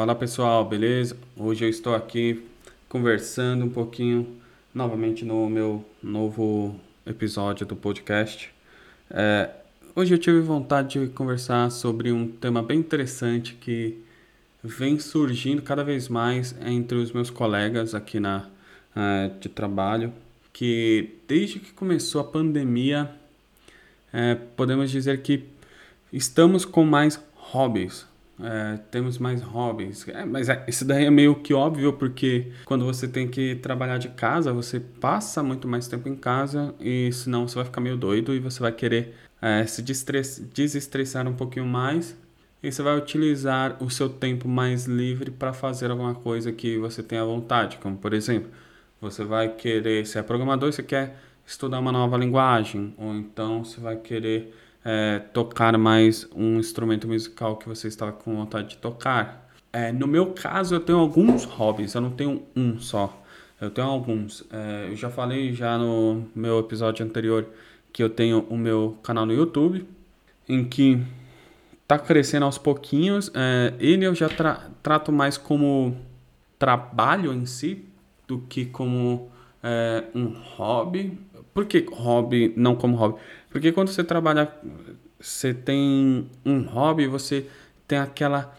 Fala pessoal, beleza? Hoje eu estou aqui conversando um pouquinho novamente no meu novo episódio do podcast. É, hoje eu tive vontade de conversar sobre um tema bem interessante que vem surgindo cada vez mais entre os meus colegas aqui na é, de trabalho, que desde que começou a pandemia, é, podemos dizer que estamos com mais hobbies, é, temos mais hobbies. É, mas é, isso daí é meio que óbvio, porque quando você tem que trabalhar de casa, você passa muito mais tempo em casa e senão você vai ficar meio doido e você vai querer é, se desestressar um pouquinho mais e você vai utilizar o seu tempo mais livre para fazer alguma coisa que você tenha vontade, como por exemplo, você vai querer, se é programador, você quer estudar uma nova linguagem, ou então você vai querer é, tocar mais um instrumento musical que você estava com vontade de tocar. É, no meu caso, eu tenho alguns hobbies, eu não tenho um só. Eu tenho alguns. É, eu já falei já no meu episódio anterior que eu tenho o meu canal no YouTube, em que tá crescendo aos pouquinhos. É, ele eu já tra trato mais como trabalho em si do que como é, um hobby. Por que hobby, não como hobby? Porque quando você trabalha, você tem um hobby, você tem aquela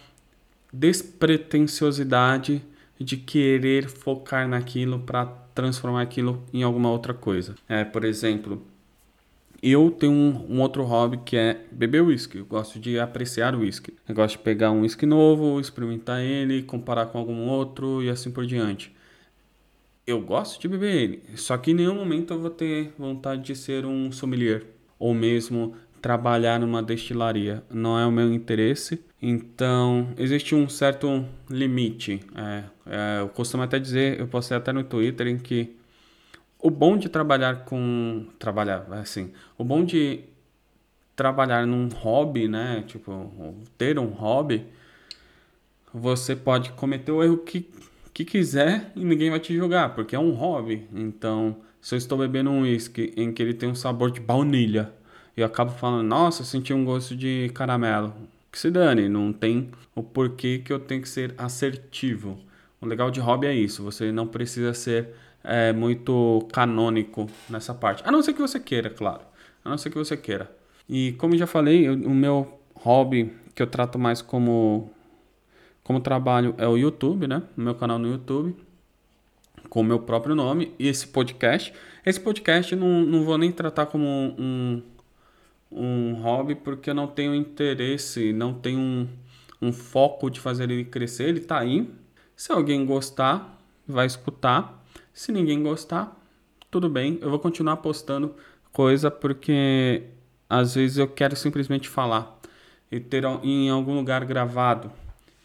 despretensiosidade de querer focar naquilo para transformar aquilo em alguma outra coisa. É, por exemplo, eu tenho um, um, outro hobby que é beber whisky. Eu gosto de apreciar whisky. Eu gosto de pegar um whisky novo, experimentar ele, comparar com algum outro e assim por diante eu gosto de beber ele, só que em nenhum momento eu vou ter vontade de ser um sommelier ou mesmo trabalhar numa destilaria. Não é o meu interesse. Então, existe um certo limite. É, é, eu costumo até dizer, eu postei até no Twitter, em que o bom de trabalhar com. Trabalhar, assim. O bom de trabalhar num hobby, né? Tipo, ter um hobby, você pode cometer o erro que que quiser e ninguém vai te julgar, porque é um hobby. Então, se eu estou bebendo um whisky em que ele tem um sabor de baunilha eu acabo falando, nossa, eu senti um gosto de caramelo, que se dane, não tem o porquê que eu tenho que ser assertivo. O legal de hobby é isso, você não precisa ser é, muito canônico nessa parte, a não ser que você queira, claro, a não ser que você queira. E como já falei, eu, o meu hobby que eu trato mais como como trabalho é o YouTube, né? O meu canal no YouTube, com o meu próprio nome, e esse podcast. Esse podcast não, não vou nem tratar como um, um hobby, porque eu não tenho interesse, não tenho um, um foco de fazer ele crescer. Ele tá aí. Se alguém gostar, vai escutar. Se ninguém gostar, tudo bem. Eu vou continuar postando coisa porque às vezes eu quero simplesmente falar e ter em algum lugar gravado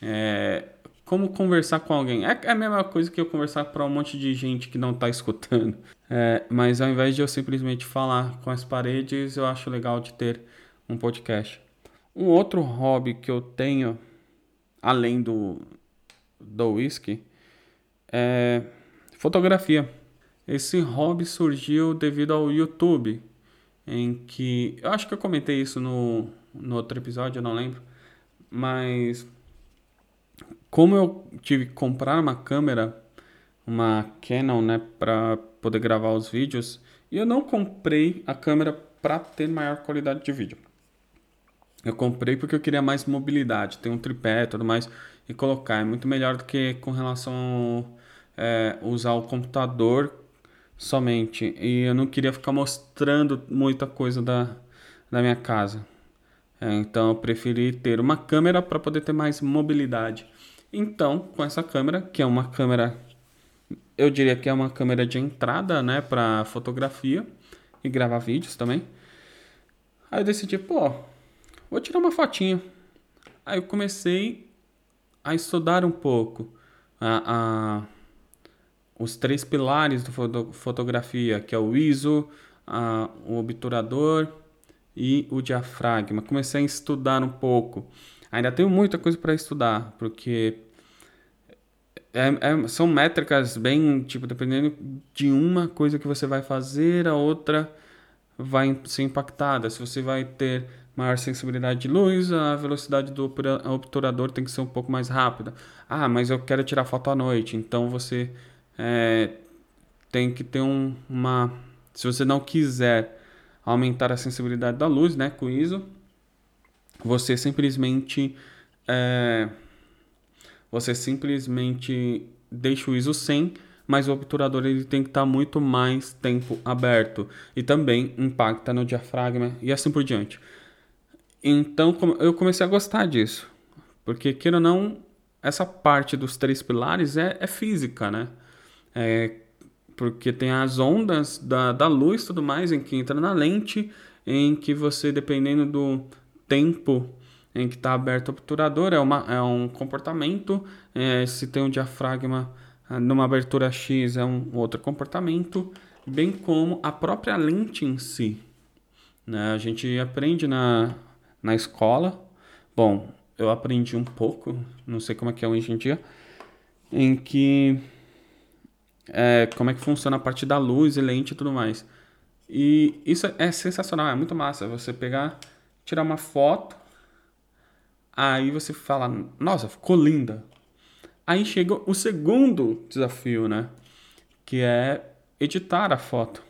é, como conversar com alguém. É, é a mesma coisa que eu conversar para um monte de gente que não está escutando. É, mas ao invés de eu simplesmente falar com as paredes, eu acho legal de ter um podcast. Um outro hobby que eu tenho, além do, do whisky, é fotografia. Esse hobby surgiu devido ao YouTube, em que eu acho que eu comentei isso no, no outro episódio, eu não lembro, mas como eu tive que comprar uma câmera, uma Canon, né, para poder gravar os vídeos, e eu não comprei a câmera para ter maior qualidade de vídeo. Eu comprei porque eu queria mais mobilidade, ter um tripé e tudo mais e colocar. É muito melhor do que com relação a é, usar o computador somente. E eu não queria ficar mostrando muita coisa da, da minha casa. É, então eu preferi ter uma câmera para poder ter mais mobilidade. Então, com essa câmera, que é uma câmera, eu diria que é uma câmera de entrada, né, para fotografia e gravar vídeos também. Aí eu decidi, pô, vou tirar uma fotinha. Aí eu comecei a estudar um pouco a, a os três pilares da foto, fotografia, que é o ISO, a, o obturador e o diafragma. Comecei a estudar um pouco. Ainda tenho muita coisa para estudar, porque é, é, são métricas bem, tipo, dependendo de uma coisa que você vai fazer, a outra vai ser impactada. Se você vai ter maior sensibilidade de luz, a velocidade do obturador tem que ser um pouco mais rápida. Ah, mas eu quero tirar foto à noite, então você é, tem que ter um, uma. Se você não quiser aumentar a sensibilidade da luz, né, com ISO, você simplesmente é, você simplesmente deixa o ISO 100, mas o obturador ele tem que estar tá muito mais tempo aberto e também impacta no diafragma e assim por diante. Então eu comecei a gostar disso, porque queira ou não, essa parte dos três pilares é, é física, né? É, porque tem as ondas da, da luz tudo mais em que entra na lente, em que você, dependendo do tempo em que está aberto o obturador, é, uma, é um comportamento, é, se tem um diafragma ah, numa abertura X é um outro comportamento, bem como a própria lente em si. Né? A gente aprende na, na escola, bom, eu aprendi um pouco, não sei como é que é hoje em dia, em que é, como é que funciona a parte da luz e lente e tudo mais. E isso é sensacional, é muito massa. Você pegar, tirar uma foto, aí você fala, nossa, ficou linda. Aí chega o segundo desafio, né? Que é editar a foto.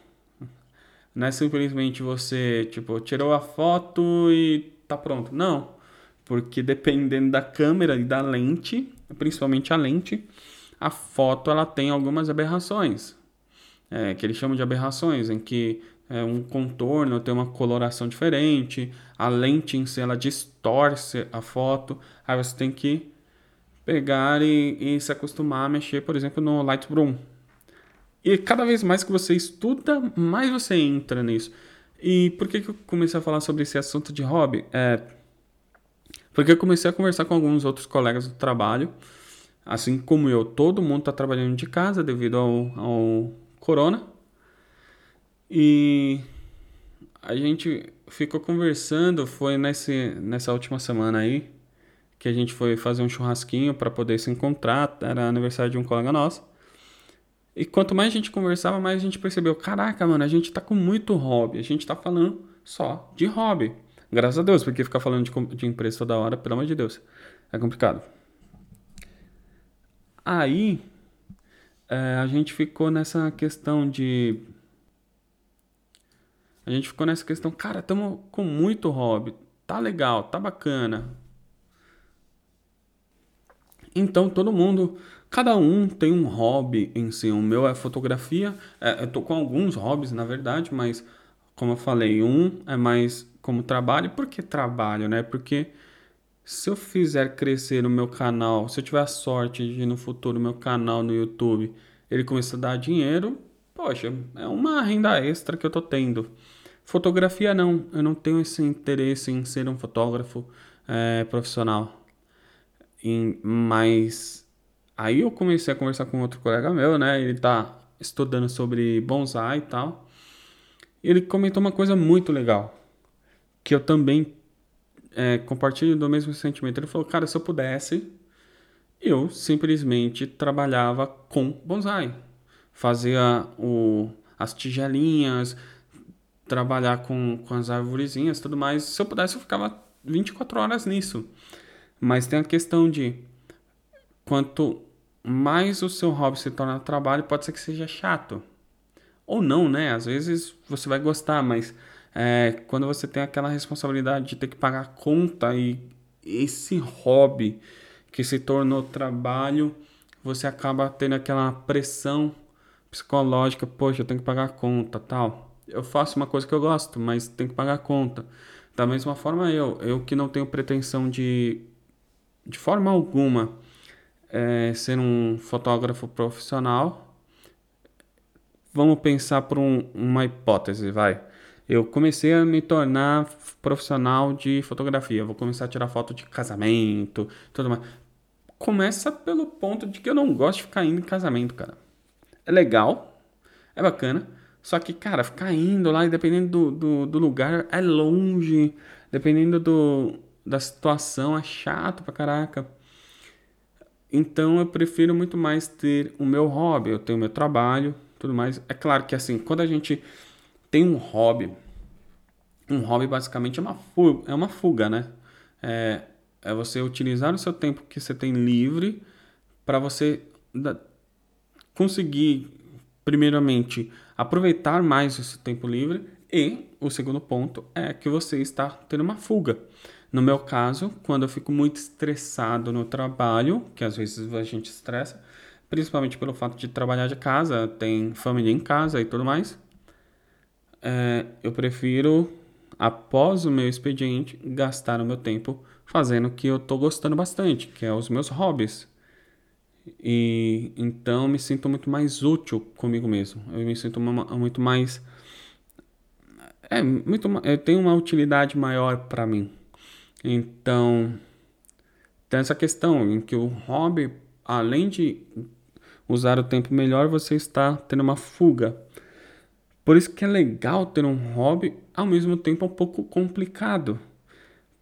Não é simplesmente você, tipo, tirou a foto e tá pronto. Não. Porque dependendo da câmera e da lente, principalmente a lente, a foto ela tem algumas aberrações. É, que eles chamam de aberrações, em que é, um contorno tem uma coloração diferente, a lente em si ela distorce a foto, aí você tem que pegar e, e se acostumar a mexer, por exemplo, no Lightroom. E cada vez mais que você estuda, mais você entra nisso. E por que, que eu comecei a falar sobre esse assunto de hobby? É, porque eu comecei a conversar com alguns outros colegas do trabalho. Assim como eu, todo mundo está trabalhando de casa devido ao, ao corona. E a gente ficou conversando, foi nesse, nessa última semana aí, que a gente foi fazer um churrasquinho para poder se encontrar. Era aniversário de um colega nosso. E quanto mais a gente conversava, mais a gente percebeu: caraca, mano, a gente tá com muito hobby. A gente tá falando só de hobby. Graças a Deus, porque ficar falando de, de empresa toda hora, pelo amor de Deus, é complicado. Aí é, a gente ficou nessa questão de. A gente ficou nessa questão, cara, estamos com muito hobby. Tá legal, tá bacana. Então todo mundo Cada um tem um hobby em si. O meu é fotografia. É, eu tô com alguns hobbies, na verdade, mas como eu falei, um é mais como trabalho. Por que trabalho, né? Porque se eu fizer crescer o meu canal, se eu tiver a sorte de no futuro meu canal no YouTube ele começar a dar dinheiro, poxa, é uma renda extra que eu tô tendo. Fotografia não, eu não tenho esse interesse em ser um fotógrafo é, profissional. Mas Aí eu comecei a conversar com outro colega meu, né? Ele tá estudando sobre bonsai e tal. Ele comentou uma coisa muito legal, que eu também é, compartilho do mesmo sentimento. Ele falou, cara, se eu pudesse, eu simplesmente trabalhava com bonsai. Fazia o, as tigelinhas, trabalhar com, com as árvorezinhas tudo mais. Se eu pudesse, eu ficava 24 horas nisso. Mas tem a questão de quanto mais o seu hobby se torna trabalho, pode ser que seja chato. Ou não, né? Às vezes você vai gostar, mas é, quando você tem aquela responsabilidade de ter que pagar conta e esse hobby que se tornou trabalho, você acaba tendo aquela pressão psicológica, poxa, eu tenho que pagar conta, tal. Eu faço uma coisa que eu gosto, mas tenho que pagar conta. Da mesma forma eu, eu que não tenho pretensão de de forma alguma é, ser um fotógrafo profissional, vamos pensar por um, uma hipótese, vai. Eu comecei a me tornar profissional de fotografia. Vou começar a tirar foto de casamento, tudo mais. Começa pelo ponto de que eu não gosto de ficar indo em casamento, cara. É legal, é bacana. Só que, cara, ficar indo lá dependendo do, do, do lugar é longe. Dependendo do, da situação é chato pra caraca. Então eu prefiro muito mais ter o meu hobby, eu tenho o meu trabalho, tudo mais. É claro que assim, quando a gente tem um hobby, um hobby basicamente é uma fuga, é uma fuga né? É, é você utilizar o seu tempo que você tem livre para você conseguir, primeiramente, aproveitar mais esse tempo livre e o segundo ponto é que você está tendo uma fuga. No meu caso, quando eu fico muito estressado no trabalho, que às vezes a gente estressa, principalmente pelo fato de trabalhar de casa, tem família em casa e tudo mais, é, eu prefiro, após o meu expediente, gastar o meu tempo fazendo o que eu estou gostando bastante, que é os meus hobbies. E então me sinto muito mais útil comigo mesmo. Eu me sinto muito mais é muito eu tenho uma utilidade maior para mim. Então, tem essa questão em que o hobby, além de usar o tempo melhor, você está tendo uma fuga. Por isso que é legal ter um hobby, ao mesmo tempo um pouco complicado.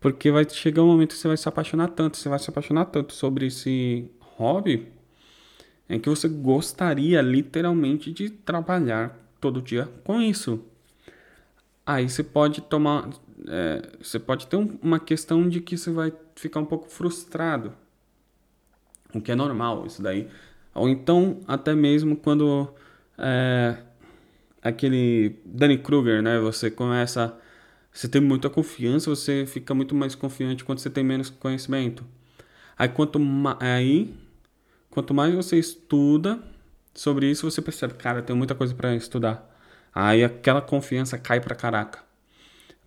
Porque vai chegar um momento que você vai se apaixonar tanto, você vai se apaixonar tanto sobre esse hobby, em que você gostaria literalmente de trabalhar todo dia com isso. Aí você pode tomar, é, você pode ter um, uma questão de que você vai ficar um pouco frustrado, o que é normal, isso daí. Ou então, até mesmo quando é, aquele Danny Kruger, né? Você começa, você tem muita confiança, você fica muito mais confiante quando você tem menos conhecimento. Aí quanto aí, quanto mais você estuda sobre isso, você percebe, cara, tem muita coisa para estudar. Aí aquela confiança cai pra caraca.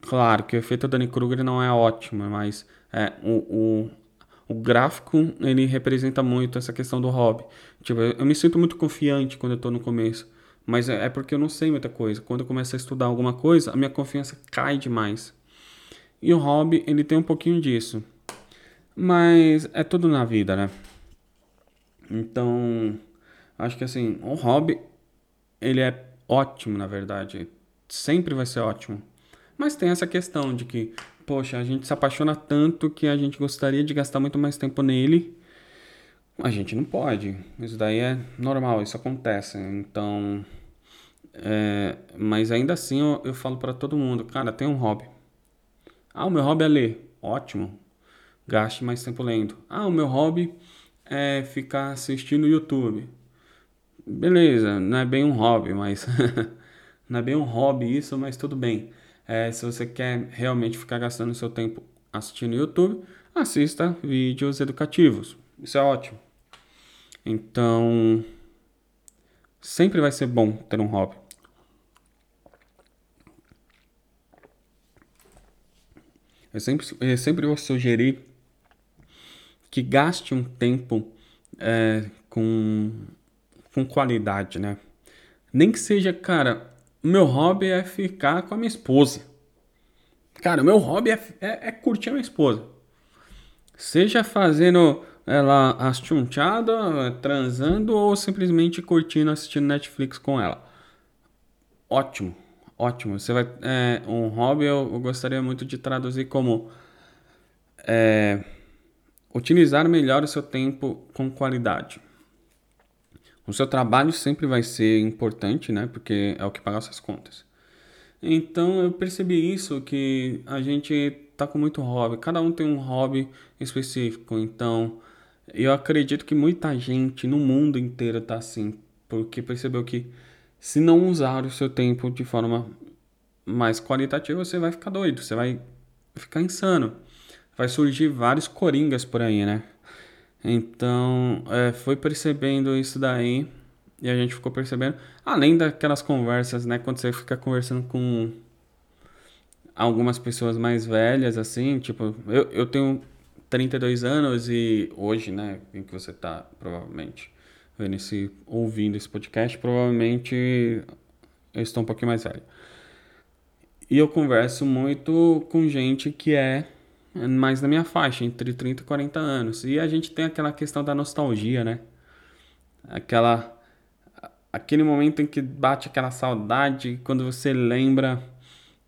Claro que o efeito Danny Kruger não é ótimo, mas é, o, o, o gráfico ele representa muito essa questão do hobby. Tipo, eu, eu me sinto muito confiante quando eu tô no começo, mas é, é porque eu não sei muita coisa. Quando eu começo a estudar alguma coisa, a minha confiança cai demais. E o hobby, ele tem um pouquinho disso. Mas é tudo na vida, né? Então, acho que assim, o hobby, ele é ótimo, na verdade. Sempre vai ser ótimo. Mas tem essa questão de que, poxa, a gente se apaixona tanto que a gente gostaria de gastar muito mais tempo nele. A gente não pode. Isso daí é normal, isso acontece. Então. É, mas ainda assim eu, eu falo para todo mundo, cara, tem um hobby. Ah, o meu hobby é ler. Ótimo. Gaste mais tempo lendo. Ah, o meu hobby é ficar assistindo YouTube. Beleza, não é bem um hobby, mas. não é bem um hobby isso, mas tudo bem. É, se você quer realmente ficar gastando seu tempo assistindo YouTube, assista vídeos educativos. Isso é ótimo. Então, sempre vai ser bom ter um hobby. Eu sempre, eu sempre vou sugerir que gaste um tempo é, com, com qualidade, né? Nem que seja, cara, meu hobby é ficar com a minha esposa. Cara, meu hobby é, é, é curtir a minha esposa. Seja fazendo ela as chunchadas, transando ou simplesmente curtindo, assistindo Netflix com ela. Ótimo, ótimo. Você vai, é, um hobby eu, eu, gostaria muito de traduzir como é, utilizar melhor o seu tempo com qualidade. O seu trabalho sempre vai ser importante, né? Porque é o que paga suas contas. Então eu percebi isso que a gente tá com muito hobby. Cada um tem um hobby específico. Então eu acredito que muita gente no mundo inteiro tá assim, porque percebeu que se não usar o seu tempo de forma mais qualitativa, você vai ficar doido, você vai ficar insano. Vai surgir vários coringas por aí, né? Então, é, foi percebendo isso daí e a gente ficou percebendo, além daquelas conversas, né, quando você fica conversando com algumas pessoas mais velhas, assim, tipo, eu, eu tenho 32 anos e hoje, né, em que você tá, provavelmente, vendo esse, ouvindo esse podcast, provavelmente eu estou um pouquinho mais velho. E eu converso muito com gente que é mais na minha faixa, entre 30 e 40 anos. E a gente tem aquela questão da nostalgia, né? Aquela aquele momento em que bate aquela saudade quando você lembra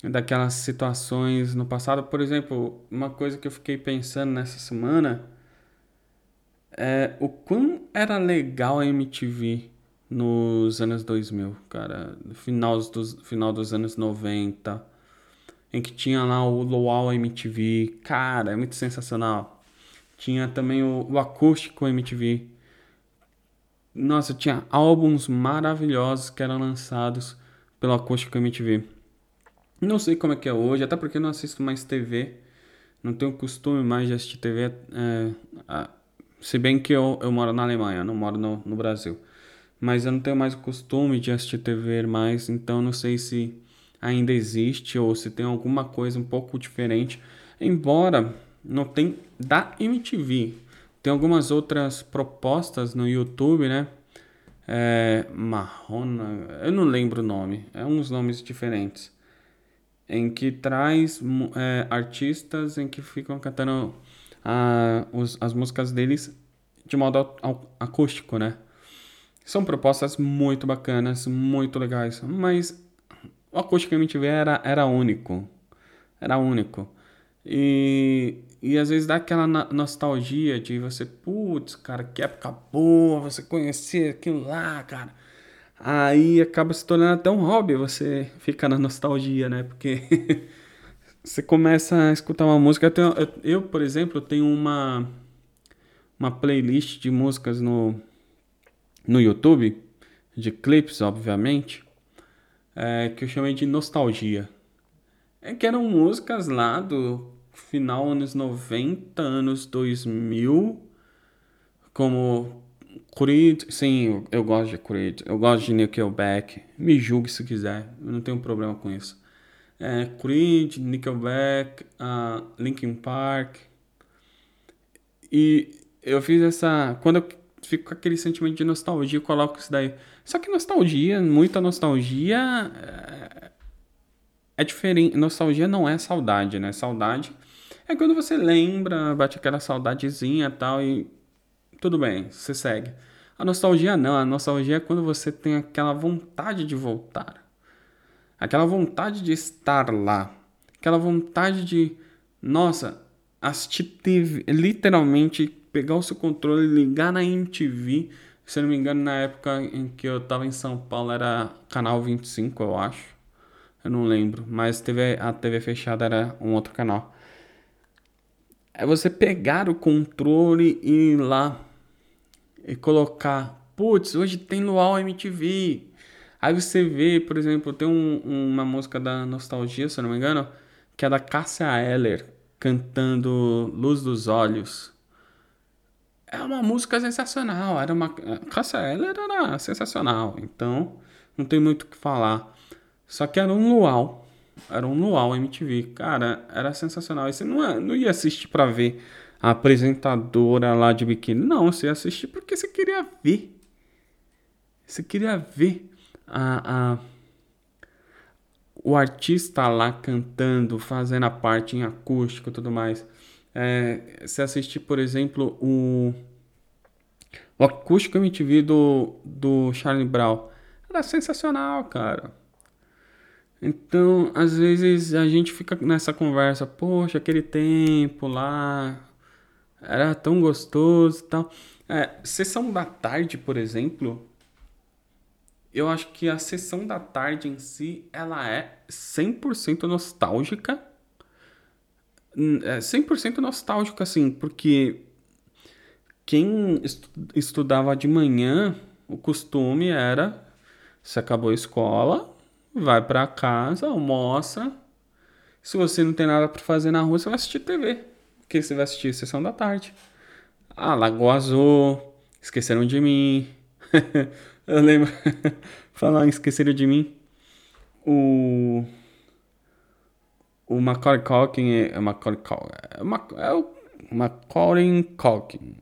daquelas situações no passado. Por exemplo, uma coisa que eu fiquei pensando nessa semana é o quão era legal a MTV nos anos 2000, cara, final dos, final dos anos 90 em que tinha lá o Luau MTV. Cara, é muito sensacional. Tinha também o, o Acústico MTV. Nossa, tinha álbuns maravilhosos que eram lançados pelo Acústico MTV. Não sei como é que é hoje, até porque não assisto mais TV. Não tenho costume mais de assistir TV. É, se bem que eu, eu moro na Alemanha, não moro no, no Brasil. Mas eu não tenho mais o costume de assistir TV mais, então não sei se ainda existe ou se tem alguma coisa um pouco diferente. Embora não tem da MTV. Tem algumas outras propostas no YouTube, né? É, Marrona, eu não lembro o nome, é uns nomes diferentes em que traz é, artistas em que ficam cantando a, os, as músicas deles de modo acústico, né? São propostas muito bacanas, muito legais, mas o acústico MTV era, era único. Era único. E, e às vezes dá aquela nostalgia de você, putz, cara, que época boa, você conhecer aquilo lá, cara. Aí acaba se tornando até um hobby, você fica na nostalgia, né? Porque você começa a escutar uma música. Eu, tenho, eu, eu, por exemplo, tenho uma, uma playlist de músicas no, no YouTube, de clipes, obviamente, é, que eu chamei de nostalgia. É que eram músicas lá do final anos 90, anos 2000, como Creed, sim, eu gosto de Creed. Eu gosto de Nickelback. Me julgue se quiser, eu não tenho problema com isso. É, Creed, Nickelback, uh, Linkin Park. E eu fiz essa. Quando eu fico com aquele sentimento de nostalgia, eu coloco isso daí. Só que nostalgia, muita nostalgia. É, é diferente. Nostalgia não é saudade, né? Saudade é quando você lembra, bate aquela saudadezinha e tal, e tudo bem, você segue. A nostalgia não, a nostalgia é quando você tem aquela vontade de voltar. Aquela vontade de estar lá. Aquela vontade de, nossa, assistir TV, literalmente pegar o seu controle, ligar na MTV. Se eu não me engano, na época em que eu tava em São Paulo era canal 25, eu acho. Eu não lembro, mas a TV fechada era um outro canal. É você pegar o controle e ir lá e colocar, putz, hoje tem Luau MTV. Aí você vê, por exemplo, tem um, uma música da Nostalgia, se eu não me engano, que é da Cássia Eller, cantando Luz dos Olhos. É uma música sensacional, era uma... Cássia Eller era sensacional, então não tem muito o que falar. Só que era um luau, era um luau MTV, cara, era sensacional. E você não, não ia assistir pra ver a apresentadora lá de biquíni. Não, você assistiu porque você queria ver. Você queria ver a, a, o artista lá cantando, fazendo a parte em acústico e tudo mais. É, você assistir, por exemplo, o, o acústico MTV do, do Charlie Brown. Era sensacional, cara. Então, às vezes a gente fica nessa conversa, poxa, aquele tempo lá, era tão gostoso e tal. É, sessão da tarde, por exemplo, eu acho que a sessão da tarde em si, ela é 100% nostálgica. É 100% nostálgica, assim, porque quem estudava de manhã, o costume era, se acabou a escola, vai para casa, almoça. Se você não tem nada para fazer na rua, você vai assistir TV que você vai assistir Sessão da Tarde. Ah, Lagoa Azul, Esqueceram de Mim. eu lembro, falar Esqueceram de Mim, o... O Macaulay Culkin é... é Macaulay Culkin, é, é o Macaulay Culkin.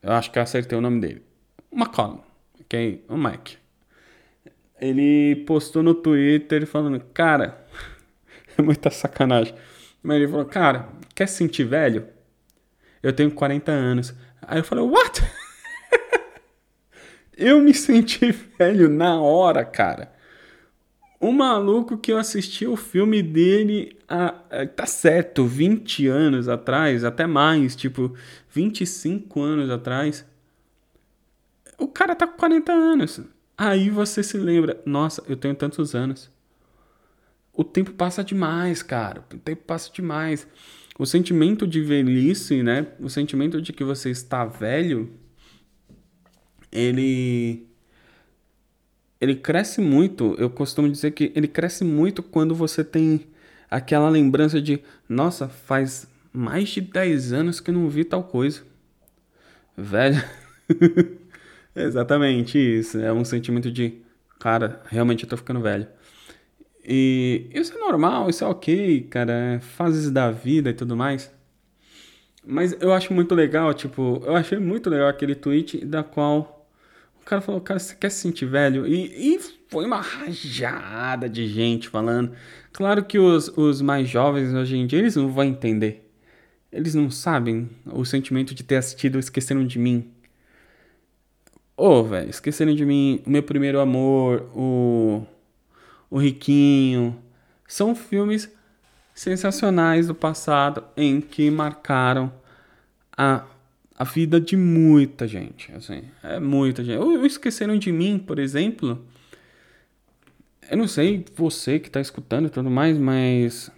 Eu acho que eu acertei o nome dele. Macaulay, ok? O Mike. Ele postou no Twitter falando, cara, é muita sacanagem. Mas ele falou, cara, quer se sentir velho? Eu tenho 40 anos. Aí eu falei, what? eu me senti velho na hora, cara. O maluco que eu assisti o filme dele, a, a, tá certo, 20 anos atrás, até mais, tipo, 25 anos atrás. O cara tá com 40 anos. Aí você se lembra, nossa, eu tenho tantos anos. o tempo passa demais, cara. O tempo passa demais. O sentimento de velhice, né? O sentimento de que você está velho, ele ele cresce muito. Eu costumo dizer que ele cresce muito quando você tem aquela lembrança de, nossa, faz mais de 10 anos que eu não vi tal coisa. Velho. Exatamente isso. É um sentimento de, cara, realmente eu tô ficando velho. E isso é normal, isso é ok, cara. É fases da vida e tudo mais. Mas eu acho muito legal, tipo, eu achei muito legal aquele tweet da qual o cara falou, cara, você quer se sentir velho? E, e foi uma rajada de gente falando. Claro que os, os mais jovens hoje em dia, eles não vão entender. Eles não sabem o sentimento de ter assistido Esqueceram de Mim. Ô, oh, velho, Esqueceram de Mim, O Meu Primeiro Amor, o o Riquinho. São filmes sensacionais do passado em que marcaram a, a vida de muita gente. Assim, é muita gente. Ou Esqueceram de Mim, por exemplo. Eu não sei você que está escutando e tudo mais, mas.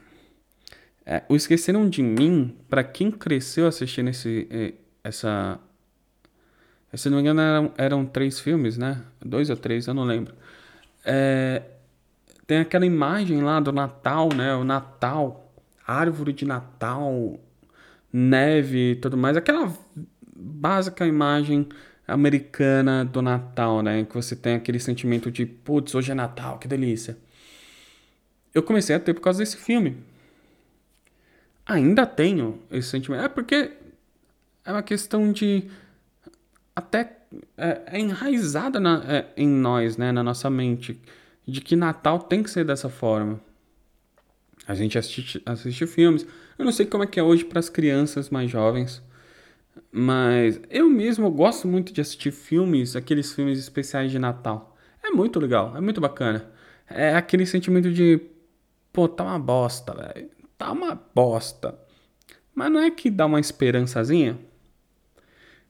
É, o Esqueceram de Mim, para quem cresceu assistindo esse, é, essa. Se não me engano, eram, eram três filmes, né? Dois ou três, eu não lembro. É, tem aquela imagem lá do Natal, né? O Natal, árvore de Natal, neve e tudo mais. Aquela básica imagem americana do Natal, né? Que você tem aquele sentimento de, putz, hoje é Natal, que delícia. Eu comecei a ter por causa desse filme. Ainda tenho esse sentimento. É porque é uma questão de. Até. É, é enraizada é, em nós, né? Na nossa mente de que Natal tem que ser dessa forma. A gente assiste, assiste filmes. Eu não sei como é que é hoje para as crianças mais jovens, mas eu mesmo gosto muito de assistir filmes, aqueles filmes especiais de Natal. É muito legal, é muito bacana. É aquele sentimento de, pô, tá uma bosta, velho. Tá uma bosta. Mas não é que dá uma esperançazinha?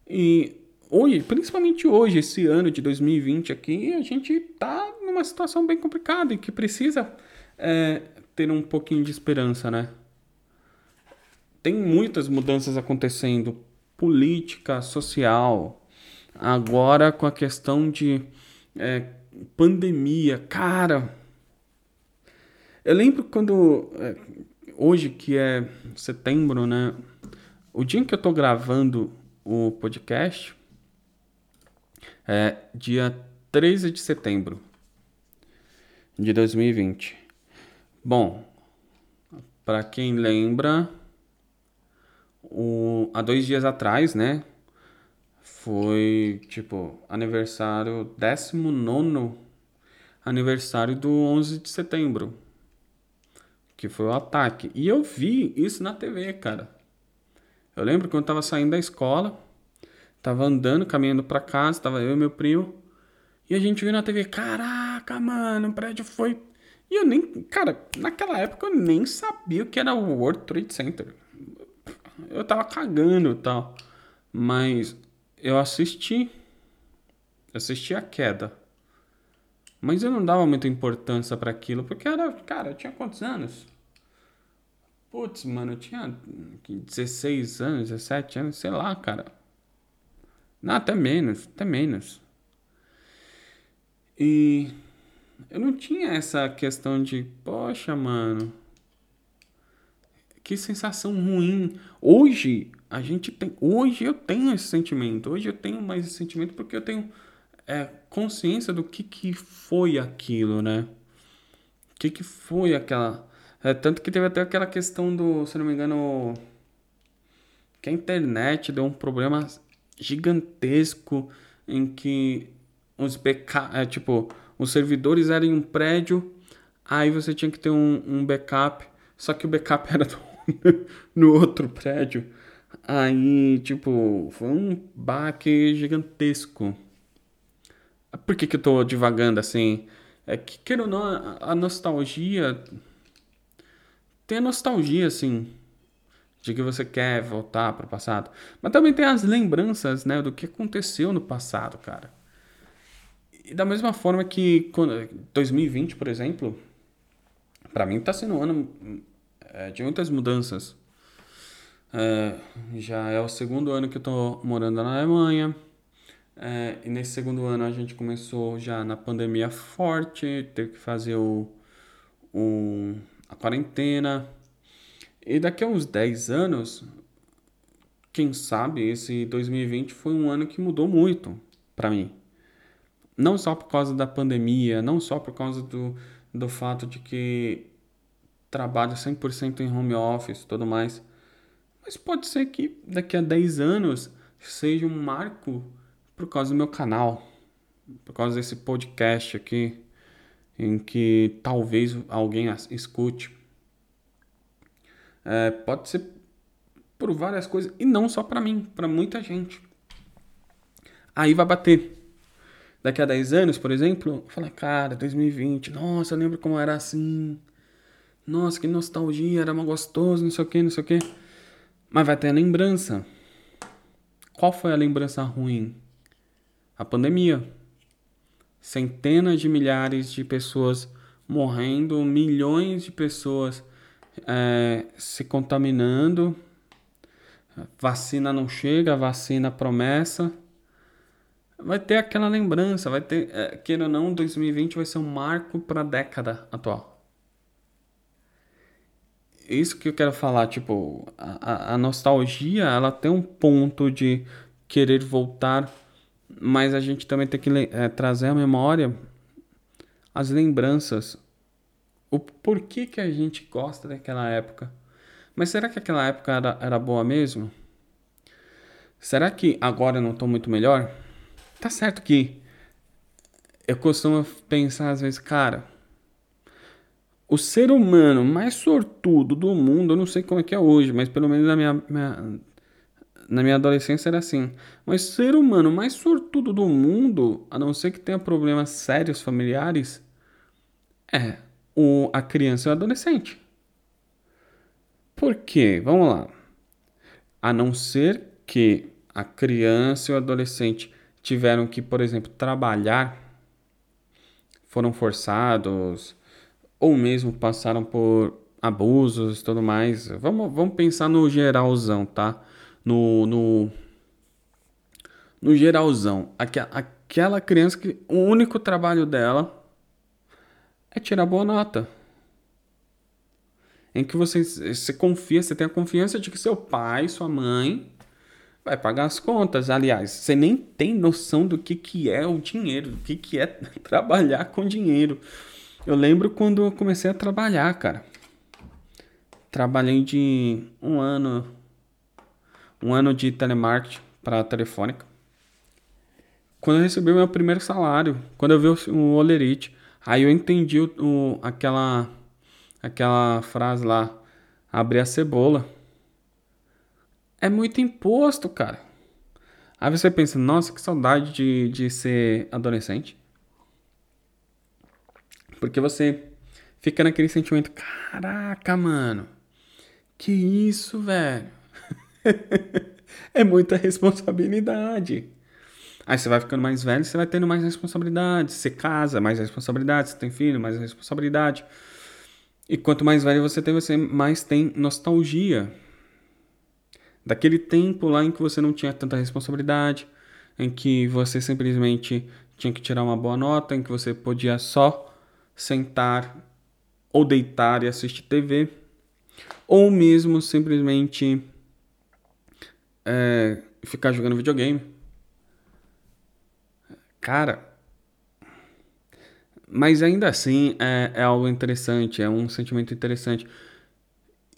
E hoje, principalmente hoje, esse ano de 2020 aqui, a gente tá numa situação bem complicada e que precisa é, ter um pouquinho de esperança, né? Tem muitas mudanças acontecendo, política, social, agora com a questão de é, pandemia, cara. Eu lembro quando é, hoje que é setembro, né? O dia em que eu tô gravando o podcast, é dia 13 de setembro de 2020. Bom, para quem lembra, o, há dois dias atrás, né? Foi tipo aniversário, 19 aniversário do 11 de setembro, que foi o ataque. E eu vi isso na TV, cara. Eu lembro quando eu tava saindo da escola, Tava andando, caminhando para casa, tava eu e meu primo. E a gente viu na TV, caraca, mano, o prédio foi. E eu nem. Cara, naquela época eu nem sabia o que era o World Trade Center. Eu tava cagando e tal. Mas eu assisti. Assisti a queda. Mas eu não dava muita importância para aquilo, porque era. Cara, eu tinha quantos anos? Putz, mano, eu tinha 16 anos, 17 anos, sei lá, cara. Não, até menos, até menos. E eu não tinha essa questão de, poxa, mano, que sensação ruim. Hoje a gente tem, hoje eu tenho esse sentimento. Hoje eu tenho mais esse sentimento porque eu tenho é, consciência do que que foi aquilo, né? O que que foi aquela, é, tanto que teve até aquela questão do, se não me engano, que a internet deu um problema gigantesco em que os backup, é, tipo, os servidores eram em um prédio, aí você tinha que ter um, um backup, só que o backup era no, no outro prédio. Aí, tipo, foi um baque gigantesco. Por que, que eu tô divagando assim? É que, queira ou não, a nostalgia. Tem a nostalgia, assim de que você quer voltar para o passado, mas também tem as lembranças, né, do que aconteceu no passado, cara. E da mesma forma que quando 2020, por exemplo, para mim tá sendo um ano é, de muitas mudanças. É, já é o segundo ano que eu tô morando na Alemanha. É, e nesse segundo ano a gente começou já na pandemia forte, teve que fazer o, o, a quarentena. E daqui a uns 10 anos, quem sabe esse 2020 foi um ano que mudou muito para mim. Não só por causa da pandemia, não só por causa do, do fato de que trabalho 100% em home office e tudo mais. Mas pode ser que daqui a 10 anos seja um marco por causa do meu canal, por causa desse podcast aqui, em que talvez alguém escute. É, pode ser por várias coisas, e não só para mim, para muita gente. Aí vai bater. Daqui a 10 anos, por exemplo, fala, cara, 2020, nossa, eu lembro como era assim. Nossa, que nostalgia, era uma gostoso, não sei o que, não sei o que. Mas vai ter a lembrança. Qual foi a lembrança ruim? A pandemia. Centenas de milhares de pessoas morrendo, milhões de pessoas é, se contaminando. Vacina não chega, vacina promessa. Vai ter aquela lembrança, vai ter, é, queira ou não, 2020 vai ser um marco para a década atual isso que eu quero falar, tipo, a, a nostalgia, ela tem um ponto de querer voltar, mas a gente também tem que é, trazer à memória as lembranças, o porquê que a gente gosta daquela época. Mas será que aquela época era, era boa mesmo? Será que agora eu não estou muito melhor? Tá certo que eu costumo pensar às vezes, cara, o ser humano mais sortudo do mundo, eu não sei como é que é hoje, mas pelo menos na minha, minha, na minha adolescência era assim. Mas ser humano mais sortudo do mundo, a não ser que tenha problemas sérios familiares, é o, a criança e o adolescente. Por quê? Vamos lá. A não ser que a criança e o adolescente tiveram que, por exemplo, trabalhar, foram forçados, ou mesmo passaram por abusos e tudo mais. Vamos, vamos pensar no geralzão, tá? No, no, no geralzão. Aquela, criança que o único trabalho dela é tirar boa nota. Em que você, você confia, você tem a confiança de que seu pai, sua mãe vai pagar as contas. Aliás, você nem tem noção do que, que é o dinheiro, do que, que é trabalhar com dinheiro. Eu lembro quando eu comecei a trabalhar, cara. Trabalhei de um ano, um ano de telemarketing para a Telefônica. Quando eu recebi o meu primeiro salário, quando eu vi o, o Olerite, aí eu entendi o, o, aquela, aquela frase lá, abrir a cebola. É muito imposto, cara. Aí você pensa, nossa, que saudade de, de ser adolescente. Porque você fica naquele sentimento, caraca, mano. Que isso, velho? é muita responsabilidade. Aí você vai ficando mais velho, você vai tendo mais responsabilidade. Você casa, mais responsabilidade. Você tem filho, mais responsabilidade. E quanto mais velho você tem, você mais tem nostalgia. Daquele tempo lá em que você não tinha tanta responsabilidade, em que você simplesmente tinha que tirar uma boa nota, em que você podia só sentar ou deitar e assistir TV, ou mesmo simplesmente é, ficar jogando videogame. Cara, mas ainda assim é, é algo interessante, é um sentimento interessante.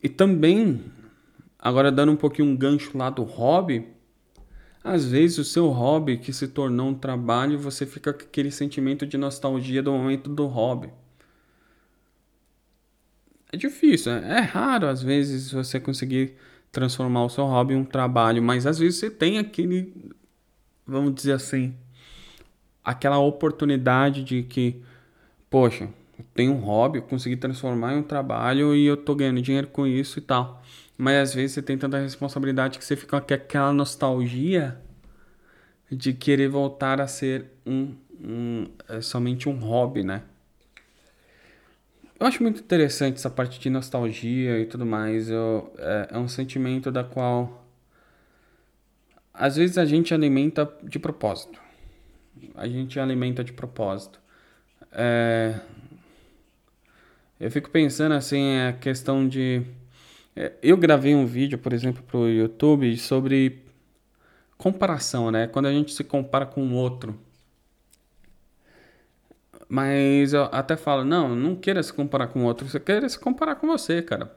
E também, agora dando um pouquinho um gancho lá do hobby, às vezes o seu hobby que se tornou um trabalho, você fica com aquele sentimento de nostalgia do momento do hobby. É difícil, é, é raro às vezes você conseguir transformar o seu hobby em um trabalho, mas às vezes você tem aquele, vamos dizer assim, aquela oportunidade de que, poxa, eu tenho um hobby, eu consegui transformar em um trabalho e eu tô ganhando dinheiro com isso e tal. Mas às vezes você tem tanta responsabilidade que você fica com aquela nostalgia de querer voltar a ser um, um é somente um hobby, né? eu acho muito interessante essa parte de nostalgia e tudo mais. Eu, é, é um sentimento da qual às vezes a gente alimenta de propósito. A gente alimenta de propósito. É... Eu fico pensando assim, a questão de. É, eu gravei um vídeo, por exemplo, para o YouTube sobre comparação, né? Quando a gente se compara com o outro. Mas eu até falo, não, não queira se comparar com o outro, você queira se comparar com você, cara.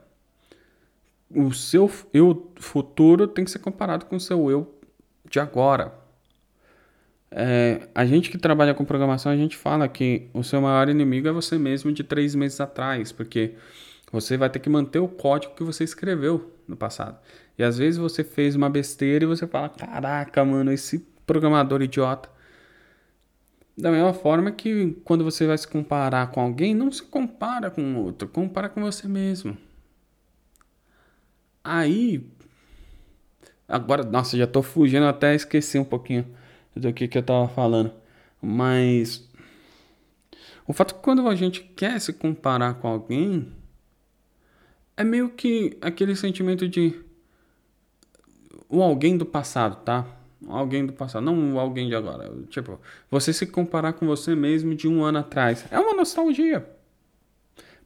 O seu eu futuro tem que ser comparado com o seu eu de agora. É, a gente que trabalha com programação, a gente fala que o seu maior inimigo é você mesmo de três meses atrás, porque você vai ter que manter o código que você escreveu no passado. E às vezes você fez uma besteira e você fala: Caraca, mano, esse programador idiota. Da mesma forma que quando você vai se comparar com alguém, não se compara com outro, compara com você mesmo. Aí Agora, nossa, já tô fugindo, até esqueci um pouquinho do que, que eu tava falando. Mas o fato é que quando a gente quer se comparar com alguém, é meio que aquele sentimento de o alguém do passado, tá? Alguém do passado, não alguém de agora. Tipo, você se comparar com você mesmo de um ano atrás. É uma nostalgia.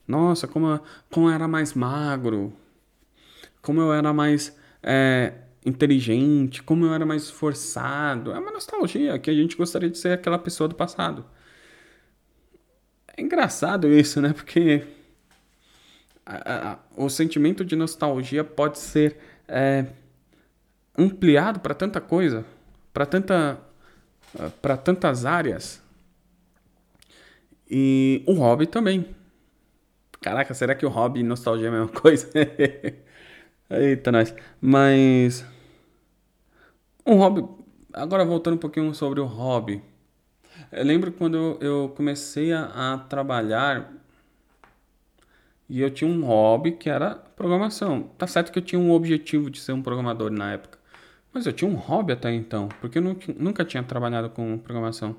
Nossa, como, eu, como eu era mais magro. Como eu era mais. É, inteligente, como eu era mais esforçado. É uma nostalgia que a gente gostaria de ser aquela pessoa do passado. É engraçado isso, né? Porque o sentimento de nostalgia pode ser é, ampliado para tanta coisa, para tanta, para tantas áreas. E o hobby também. Caraca, será que o hobby e nostalgia é a mesma coisa? Eita, nós. Mas um hobby. Agora voltando um pouquinho sobre o hobby. Eu lembro quando eu comecei a, a trabalhar e eu tinha um hobby que era programação. Tá certo que eu tinha um objetivo de ser um programador na época. Mas eu tinha um hobby até então, porque eu nunca tinha trabalhado com programação.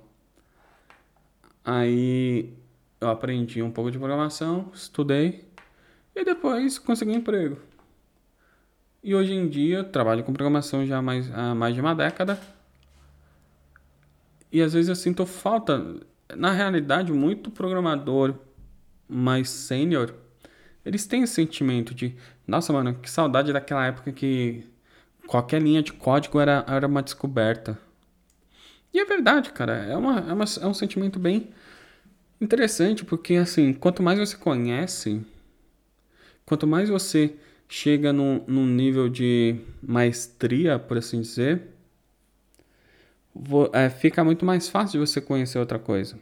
Aí eu aprendi um pouco de programação, estudei e depois consegui um emprego. E hoje em dia trabalho com programação já há mais, há mais de uma década. E às vezes eu sinto falta. Na realidade, muito programador mais sênior, eles têm esse sentimento de, nossa, mano, que saudade daquela época que qualquer linha de código era, era uma descoberta. E é verdade, cara. É, uma, é, uma, é um sentimento bem interessante, porque assim, quanto mais você conhece, quanto mais você chega num, num nível de maestria, por assim dizer, vou, é, fica muito mais fácil de você conhecer outra coisa.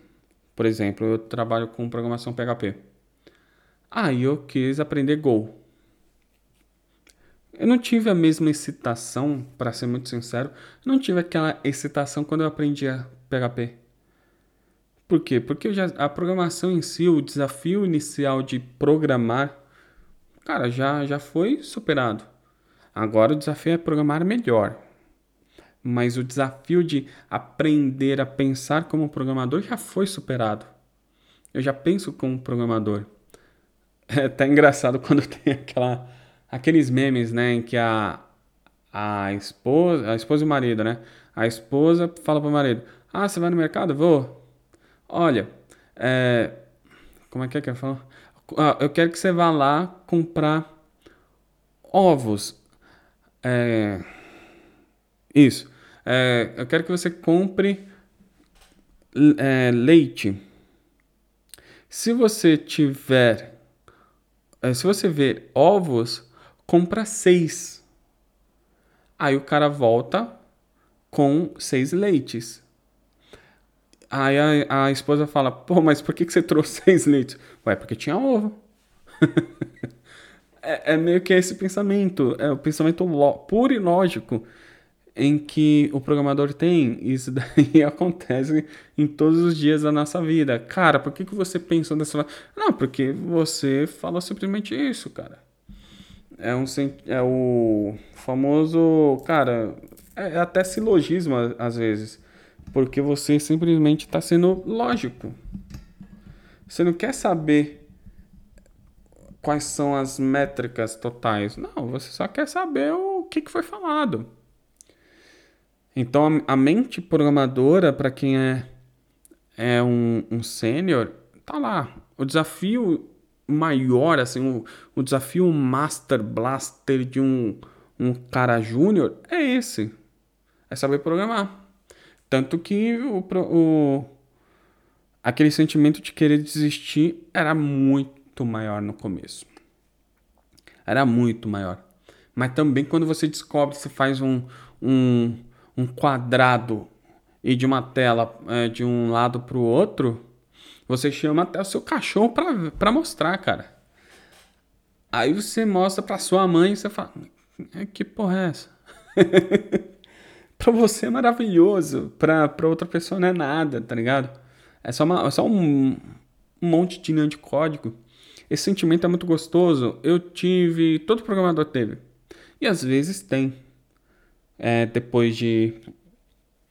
Por exemplo, eu trabalho com programação PHP. Aí eu quis aprender Go. Eu não tive a mesma excitação, para ser muito sincero, não tive aquela excitação quando eu aprendi PHP. Por quê? Porque já, a programação em si, o desafio inicial de programar cara, já, já foi superado. Agora o desafio é programar melhor. Mas o desafio de aprender a pensar como programador já foi superado. Eu já penso como programador. É até engraçado quando tem aquela, aqueles memes, né, em que a, a esposa, a esposa e o marido, né? A esposa fala para o marido: Ah, você vai no mercado? Vou. Olha, é, como é que é que eu falo? Ah, eu quero que você vá lá comprar ovos. É, isso. É, eu quero que você compre é, leite. Se você tiver, se você ver ovos, compra seis. Aí o cara volta com seis leites. Aí a, a esposa fala, pô, mas por que, que você trouxe seis leites? Ué, porque tinha ovo. é, é, meio que esse pensamento, é o pensamento puro e lógico em que o programador tem. Isso daí acontece em todos os dias da nossa vida. Cara, por que, que você pensou dessa forma? Não, porque você falou simplesmente isso, cara. É, um, é o famoso, cara, é até silogismo às vezes porque você simplesmente está sendo lógico. Você não quer saber quais são as métricas totais. Não, você só quer saber o que, que foi falado. Então, a, mente programadora, para quem é, é um, um sênior, tá lá. O desafio maior, assim, o, o desafio Master Blaster de um, um cara júnior é esse. É saber programar. Tanto que o, o, aquele sentimento de querer desistir era muito maior no começo. Era muito maior. Mas também quando você descobre, você faz um, um, um quadrado e de uma tela é, de um lado para o outro, você chama até o seu cachorro para mostrar, cara. Aí você mostra para sua mãe e você fala: Que porra é essa? para você é maravilhoso, para outra pessoa não é nada, tá ligado? É só, uma, é só um, um monte de linha de código. Esse sentimento é muito gostoso. Eu tive. Todo programador teve. E às vezes tem. É, depois de,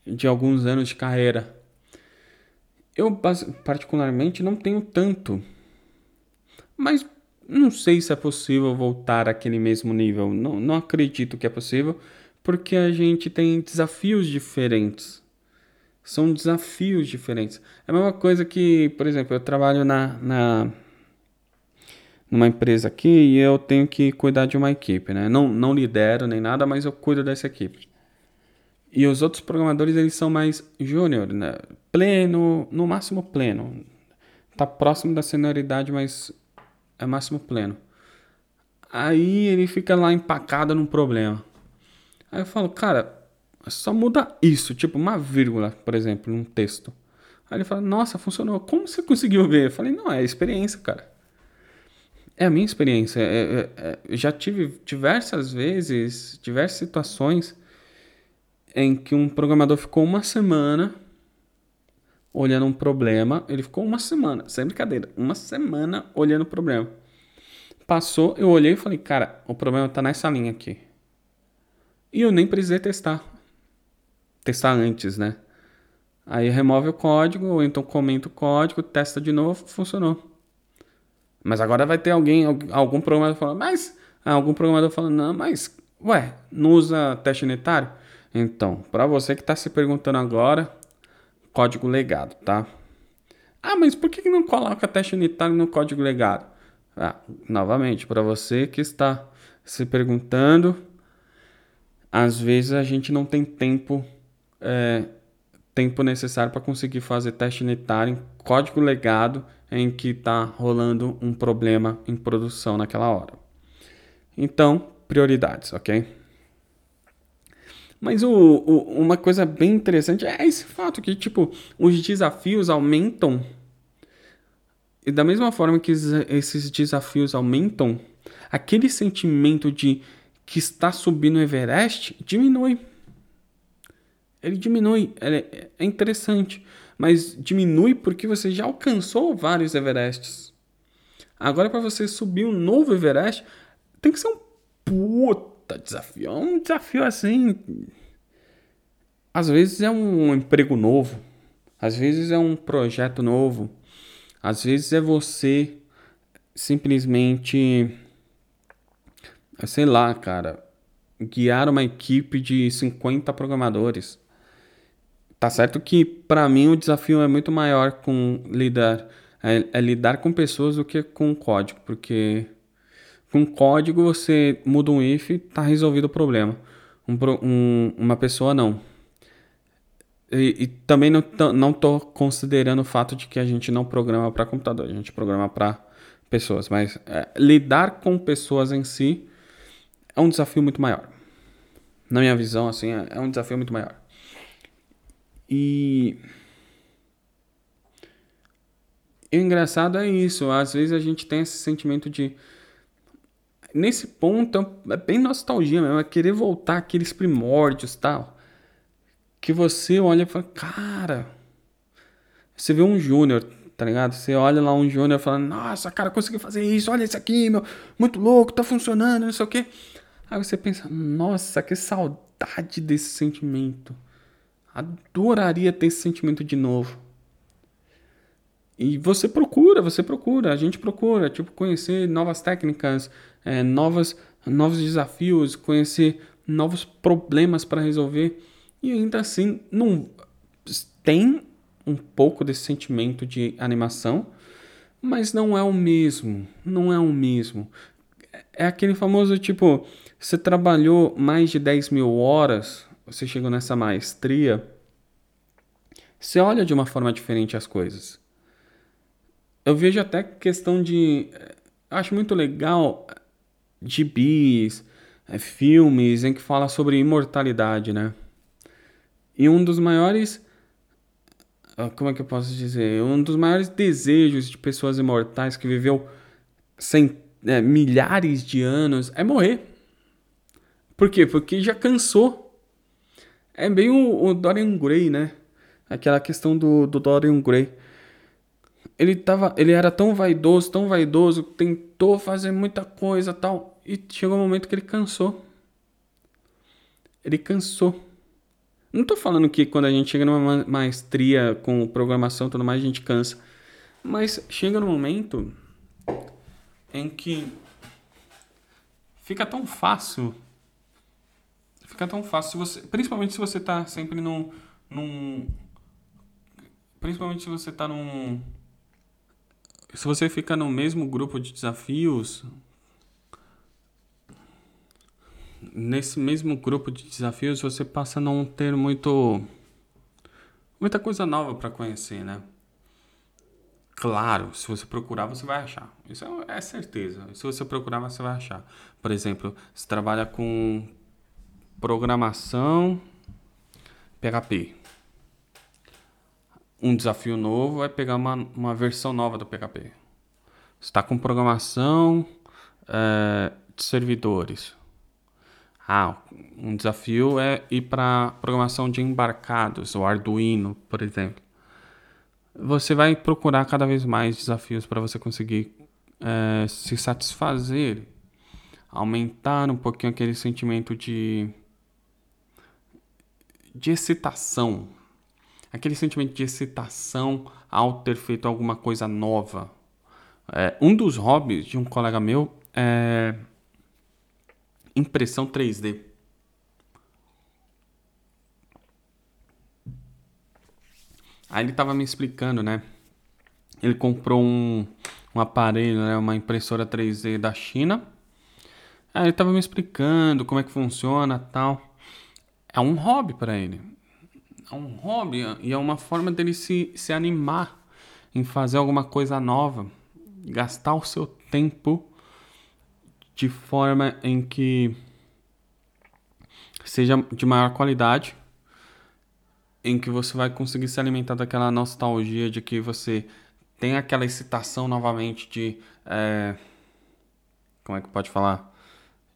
de alguns anos de carreira. Eu, particularmente, não tenho tanto. Mas não sei se é possível voltar àquele mesmo nível. Não, não acredito que é possível, porque a gente tem desafios diferentes. São desafios diferentes. É a mesma coisa que, por exemplo, eu trabalho na, na numa empresa aqui e eu tenho que cuidar de uma equipe, né? Não, não lidero nem nada, mas eu cuido dessa equipe. E os outros programadores, eles são mais júnior, né? Pleno, no máximo pleno. Tá próximo da senioridade, mas é máximo pleno. Aí ele fica lá empacado num problema. Aí eu falo, cara, só muda isso, tipo uma vírgula, por exemplo, num texto. Aí ele fala, nossa, funcionou. Como você conseguiu ver? Eu falei, não, é experiência, cara. É a minha experiência. É, é, é, já tive diversas vezes, diversas situações em que um programador ficou uma semana olhando um problema. Ele ficou uma semana, sem brincadeira, uma semana olhando o problema. Passou, eu olhei e falei, cara, o problema tá nessa linha aqui. E eu nem precisei testar testar antes, né? Aí remove o código, ou então comenta o código, testa de novo, funcionou. Mas agora vai ter alguém, algum programador falando, mas. Ah, algum programador falando, não, mas. Ué, não usa teste unitário? Então, para você que está se perguntando agora, código legado, tá? Ah, mas por que não coloca teste unitário no código legado? Ah, novamente, para você que está se perguntando, às vezes a gente não tem tempo é, tempo necessário para conseguir fazer teste unitário em código legado em que está rolando um problema em produção naquela hora. Então, prioridades, ok? Mas o, o, uma coisa bem interessante é esse fato que, tipo, os desafios aumentam. E da mesma forma que esses desafios aumentam, aquele sentimento de que está subindo o Everest diminui ele diminui. É, é interessante, mas diminui porque você já alcançou vários Everests. Agora, para você subir um novo Everest, tem que ser um puta desafio. É um desafio assim. Às vezes é um emprego novo, às vezes é um projeto novo, às vezes é você simplesmente, sei lá, cara, guiar uma equipe de 50 programadores. Tá certo que para mim o desafio é muito maior com lidar é, é, lidar com pessoas do que com código, porque com código você muda um if, tá resolvido o problema. Um, um, uma pessoa não. E, e, também não, não tô considerando o fato de que a gente não programa para computador, a gente programa para pessoas, mas é, lidar com pessoas em si é um desafio muito maior. Na minha visão, assim, é, é um desafio muito maior. E. Engraçado é isso, às vezes a gente tem esse sentimento de. Nesse ponto é bem nostalgia mesmo, é querer voltar aqueles primórdios tal. Que você olha e fala, cara. Você vê um júnior, tá ligado? Você olha lá um júnior falando, nossa, cara, consegui fazer isso, olha esse aqui, meu, muito louco, tá funcionando, não sei o quê. Aí você pensa, nossa, que saudade desse sentimento. Adoraria ter esse sentimento de novo. E você procura, você procura, a gente procura, tipo, conhecer novas técnicas, é, novas, novos desafios, conhecer novos problemas para resolver. E ainda assim, não tem um pouco desse sentimento de animação, mas não é o mesmo. Não é o mesmo. É aquele famoso tipo, você trabalhou mais de 10 mil horas, você chegou nessa maestria, você olha de uma forma diferente as coisas. Eu vejo até questão de. Acho muito legal gibis, é, filmes em que fala sobre imortalidade, né? E um dos maiores. Ah, como é que eu posso dizer? Um dos maiores desejos de pessoas imortais que viveu sem, é, milhares de anos é morrer. Por quê? Porque já cansou. É bem o, o Dorian Gray, né? Aquela questão do, do Dorian Gray. Ele, tava, ele era tão vaidoso, tão vaidoso, tentou fazer muita coisa tal. E chegou um momento que ele cansou. Ele cansou. Não tô falando que quando a gente chega numa maestria com programação e tudo mais, a gente cansa. Mas chega no momento em que fica tão fácil fica tão fácil se você, principalmente se você tá sempre num, num principalmente se você tá num se você fica no mesmo grupo de desafios nesse mesmo grupo de desafios você passa a não ter muito muita coisa nova para conhecer, né? Claro, se você procurar, você vai achar. Isso é, é certeza. Se você procurar, você vai achar. Por exemplo, se trabalha com programação PHP. Um desafio novo é pegar uma, uma versão nova do PHP. Está com programação é, de servidores. Ah, um desafio é ir para programação de embarcados, o Arduino, por exemplo. Você vai procurar cada vez mais desafios para você conseguir é, se satisfazer, aumentar um pouquinho aquele sentimento de de excitação. Aquele sentimento de excitação ao ter feito alguma coisa nova. É, um dos hobbies de um colega meu é impressão 3D. Aí ele estava me explicando, né? Ele comprou um, um aparelho, né? uma impressora 3D da China. Aí ele estava me explicando como é que funciona tal é um hobby para ele. É um hobby e é uma forma dele se, se animar em fazer alguma coisa nova, gastar o seu tempo de forma em que seja de maior qualidade, em que você vai conseguir se alimentar daquela nostalgia de que você tem aquela excitação novamente de. É, como é que pode falar?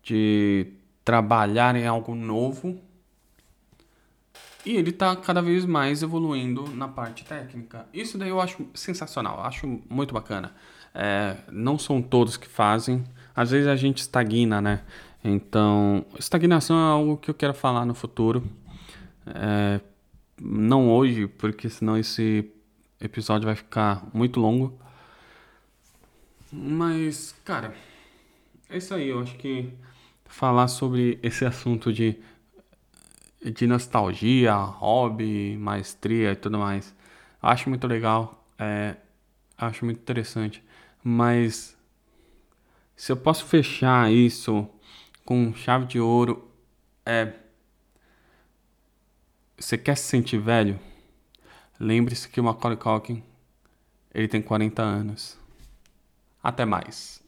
De trabalhar em algo novo e ele está cada vez mais evoluindo na parte técnica. Isso daí eu acho sensacional, acho muito bacana. É, não são todos que fazem. Às vezes a gente estagna, né? Então, estagnação é algo que eu quero falar no futuro. É, não hoje, porque senão esse episódio vai ficar muito longo. Mas, cara, é isso aí. Eu acho que falar sobre esse assunto de de nostalgia, hobby, maestria e tudo mais. Acho muito legal, é, acho muito interessante. Mas se eu posso fechar isso com chave de ouro, é. Você quer se sentir velho? Lembre-se que o Macaulay Culkin ele tem 40 anos. Até mais.